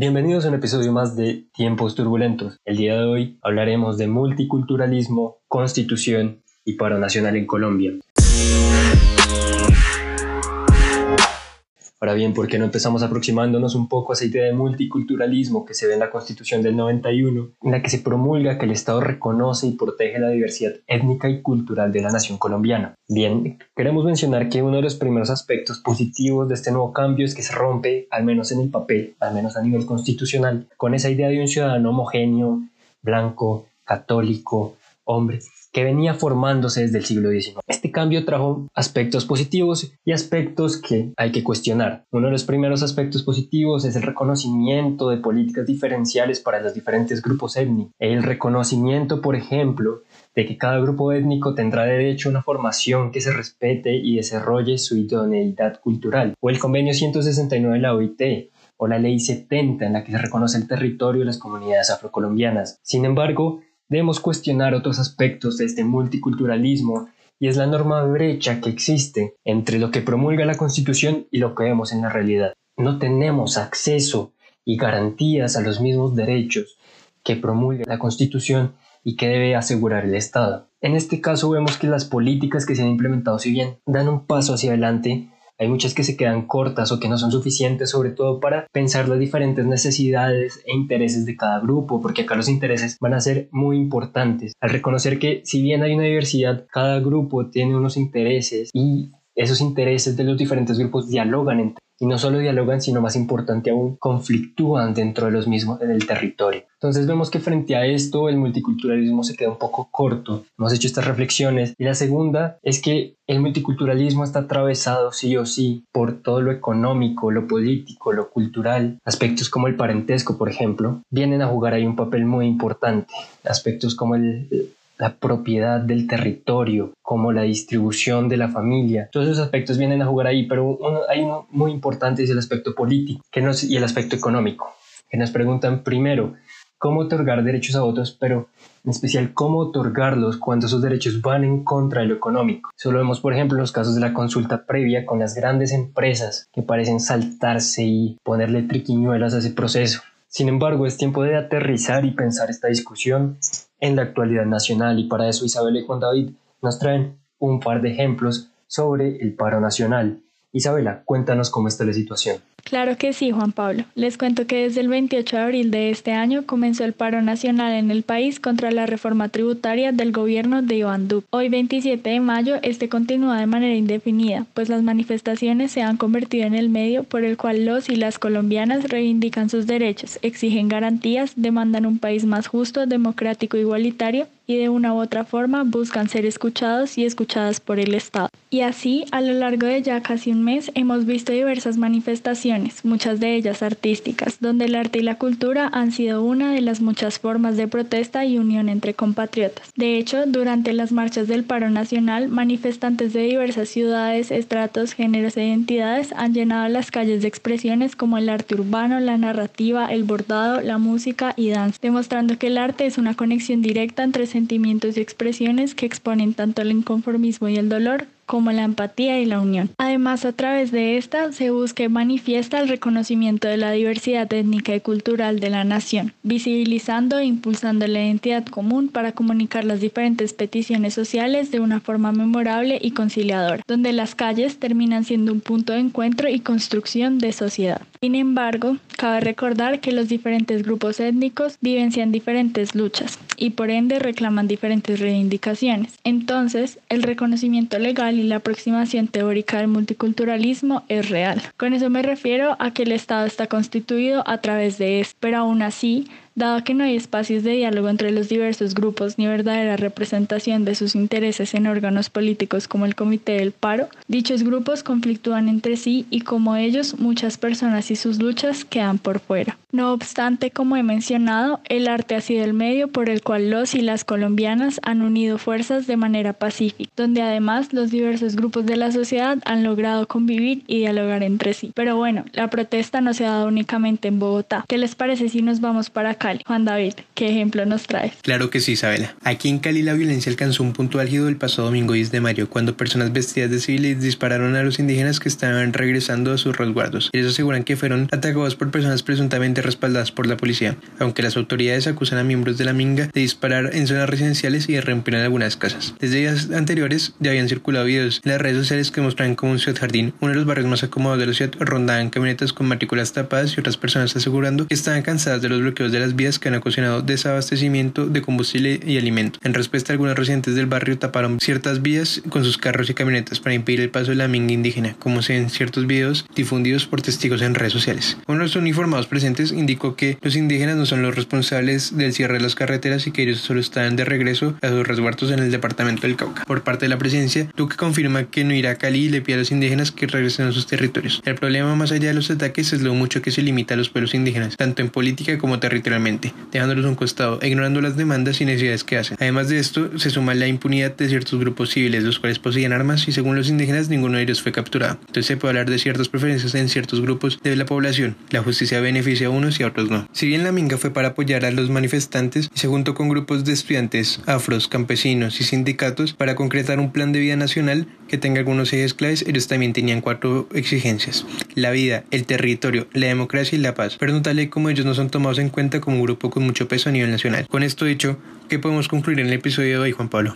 Bienvenidos a un episodio más de Tiempos Turbulentos. El día de hoy hablaremos de multiculturalismo, constitución y paro nacional en Colombia. Ahora bien, ¿por qué no empezamos aproximándonos un poco a esa idea de multiculturalismo que se ve en la Constitución del 91, en la que se promulga que el Estado reconoce y protege la diversidad étnica y cultural de la nación colombiana? Bien, queremos mencionar que uno de los primeros aspectos positivos de este nuevo cambio es que se rompe, al menos en el papel, al menos a nivel constitucional, con esa idea de un ciudadano homogéneo, blanco, católico, hombre, que venía formándose desde el siglo XIX. Este cambio trajo aspectos positivos y aspectos que hay que cuestionar. Uno de los primeros aspectos positivos es el reconocimiento de políticas diferenciales para los diferentes grupos étnicos. El reconocimiento, por ejemplo, de que cada grupo étnico tendrá derecho a una formación que se respete y desarrolle su idoneidad cultural. O el convenio 169 de la OIT, o la ley 70 en la que se reconoce el territorio de las comunidades afrocolombianas. Sin embargo, debemos cuestionar otros aspectos de este multiculturalismo y es la enorme brecha que existe entre lo que promulga la Constitución y lo que vemos en la realidad. No tenemos acceso y garantías a los mismos derechos que promulga la Constitución y que debe asegurar el Estado. En este caso vemos que las políticas que se han implementado, si bien dan un paso hacia adelante, hay muchas que se quedan cortas o que no son suficientes, sobre todo para pensar las diferentes necesidades e intereses de cada grupo, porque acá los intereses van a ser muy importantes. Al reconocer que si bien hay una diversidad, cada grupo tiene unos intereses y esos intereses de los diferentes grupos dialogan entre y no solo dialogan, sino más importante aún, conflictúan dentro de los mismos en el territorio. Entonces vemos que frente a esto el multiculturalismo se queda un poco corto. Hemos hecho estas reflexiones. Y la segunda es que el multiculturalismo está atravesado sí o sí por todo lo económico, lo político, lo cultural. Aspectos como el parentesco, por ejemplo, vienen a jugar ahí un papel muy importante. Aspectos como el, la propiedad del territorio, como la distribución de la familia. Todos esos aspectos vienen a jugar ahí, pero hay uno muy importante, es el aspecto político que nos, y el aspecto económico, que nos preguntan primero cómo otorgar derechos a otros, pero en especial cómo otorgarlos cuando esos derechos van en contra de lo económico. Eso lo vemos, por ejemplo, en los casos de la consulta previa con las grandes empresas que parecen saltarse y ponerle triquiñuelas a ese proceso. Sin embargo, es tiempo de aterrizar y pensar esta discusión en la actualidad nacional y para eso Isabel y Juan David nos traen un par de ejemplos sobre el paro nacional. Isabela, cuéntanos cómo está la situación. Claro que sí, Juan Pablo. Les cuento que desde el 28 de abril de este año comenzó el paro nacional en el país contra la reforma tributaria del gobierno de Iván Duque. Hoy 27 de mayo este continúa de manera indefinida, pues las manifestaciones se han convertido en el medio por el cual los y las colombianas reivindican sus derechos, exigen garantías, demandan un país más justo, democrático, e igualitario y de una u otra forma buscan ser escuchados y escuchadas por el Estado. Y así, a lo largo de ya casi un mes, hemos visto diversas manifestaciones, muchas de ellas artísticas, donde el arte y la cultura han sido una de las muchas formas de protesta y unión entre compatriotas. De hecho, durante las marchas del paro nacional, manifestantes de diversas ciudades, estratos, géneros e identidades han llenado las calles de expresiones como el arte urbano, la narrativa, el bordado, la música y danza, demostrando que el arte es una conexión directa entre sentimientos y expresiones que exponen tanto el inconformismo y el dolor como la empatía y la unión. Además, a través de esta se busca y manifiesta el reconocimiento de la diversidad étnica y cultural de la nación, visibilizando e impulsando la identidad común para comunicar las diferentes peticiones sociales de una forma memorable y conciliadora, donde las calles terminan siendo un punto de encuentro y construcción de sociedad. Sin embargo, cabe recordar que los diferentes grupos étnicos vivencian diferentes luchas y por ende reclaman diferentes reivindicaciones. Entonces, el reconocimiento legal y la aproximación teórica del multiculturalismo es real. Con eso me refiero a que el Estado está constituido a través de esto, pero aún así Dado que no hay espacios de diálogo entre los diversos grupos ni verdadera representación de sus intereses en órganos políticos como el Comité del Paro, dichos grupos conflictúan entre sí y como ellos muchas personas y sus luchas quedan por fuera. No obstante, como he mencionado, el arte ha sido el medio por el cual los y las colombianas han unido fuerzas de manera pacífica, donde además los diversos grupos de la sociedad han logrado convivir y dialogar entre sí. Pero bueno, la protesta no se ha dado únicamente en Bogotá. ¿Qué les parece si nos vamos para acá? Juan David, ¿qué ejemplo nos traes? Claro que sí, Isabela. Aquí en Cali la violencia alcanzó un punto álgido el pasado domingo 10 de mayo, cuando personas vestidas de civiles dispararon a los indígenas que estaban regresando a sus resguardos. Ellos aseguran que fueron atacados por personas presuntamente respaldadas por la policía, aunque las autoridades acusan a miembros de la Minga de disparar en zonas residenciales y de en algunas casas. Desde días anteriores ya habían circulado videos en las redes sociales que mostraban como un Ciudad Jardín, uno de los barrios más acomodados de la ciudad, rondaban camionetas con matrículas tapadas y otras personas asegurando que estaban cansadas de los bloqueos de las vías que han ocasionado desabastecimiento de combustible y alimento. En respuesta, algunos residentes del barrio taparon ciertas vías con sus carros y camionetas para impedir el paso de la minga indígena, como se ven ciertos videos difundidos por testigos en redes sociales. Uno de los uniformados presentes indicó que los indígenas no son los responsables del cierre de las carreteras y que ellos solo están de regreso a sus resguardos en el departamento del Cauca. Por parte de la presidencia, Duque confirma que no irá a Cali y le pide a los indígenas que regresen a sus territorios. El problema más allá de los ataques es lo mucho que se limita a los pueblos indígenas, tanto en política como territorialmente, dejándolos a un costado, ignorando las demandas y necesidades que hacen. Además de esto, se suma la impunidad de ciertos grupos civiles, los cuales poseían armas y según los indígenas ninguno de ellos fue capturado. Entonces se puede hablar de ciertas preferencias en ciertos grupos de la población. La justicia beneficia a unos y a otros no. Si bien la minga fue para apoyar a los manifestantes se juntó con grupos de estudiantes, afros, campesinos y sindicatos para concretar un plan de vida nacional que tenga algunos ejes claves, ellos también tenían cuatro exigencias. La vida, el territorio, la democracia y la paz. Pero no tal como ellos no son tomados en cuenta un grupo con mucho peso a nivel nacional. Con esto dicho, ¿qué podemos concluir en el episodio de hoy, Juan Pablo?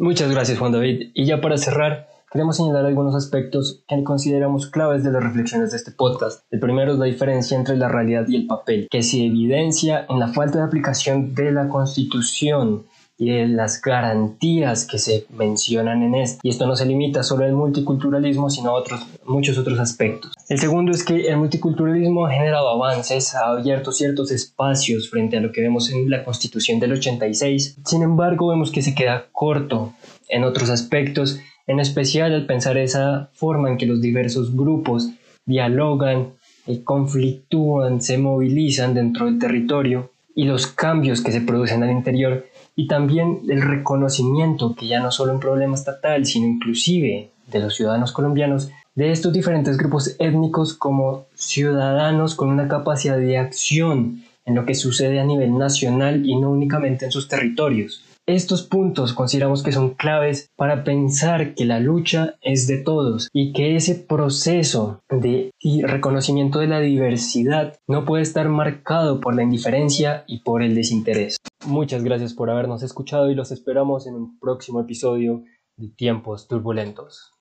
Muchas gracias Juan David. Y ya para cerrar, queremos señalar algunos aspectos que consideramos claves de las reflexiones de este podcast. El primero es la diferencia entre la realidad y el papel, que se evidencia en la falta de aplicación de la Constitución y de las garantías que se mencionan en este. Y esto no se limita solo al multiculturalismo, sino a otros, muchos otros aspectos. El segundo es que el multiculturalismo ha generado avances, ha abierto ciertos espacios frente a lo que vemos en la Constitución del 86. Sin embargo, vemos que se queda corto en otros aspectos, en especial al pensar esa forma en que los diversos grupos dialogan, y conflictúan, se movilizan dentro del territorio y los cambios que se producen al interior y también el reconocimiento que ya no solo un problema estatal, sino inclusive de los ciudadanos colombianos, de estos diferentes grupos étnicos como ciudadanos con una capacidad de acción en lo que sucede a nivel nacional y no únicamente en sus territorios. Estos puntos consideramos que son claves para pensar que la lucha es de todos y que ese proceso de reconocimiento de la diversidad no puede estar marcado por la indiferencia y por el desinterés. Muchas gracias por habernos escuchado y los esperamos en un próximo episodio de Tiempos Turbulentos.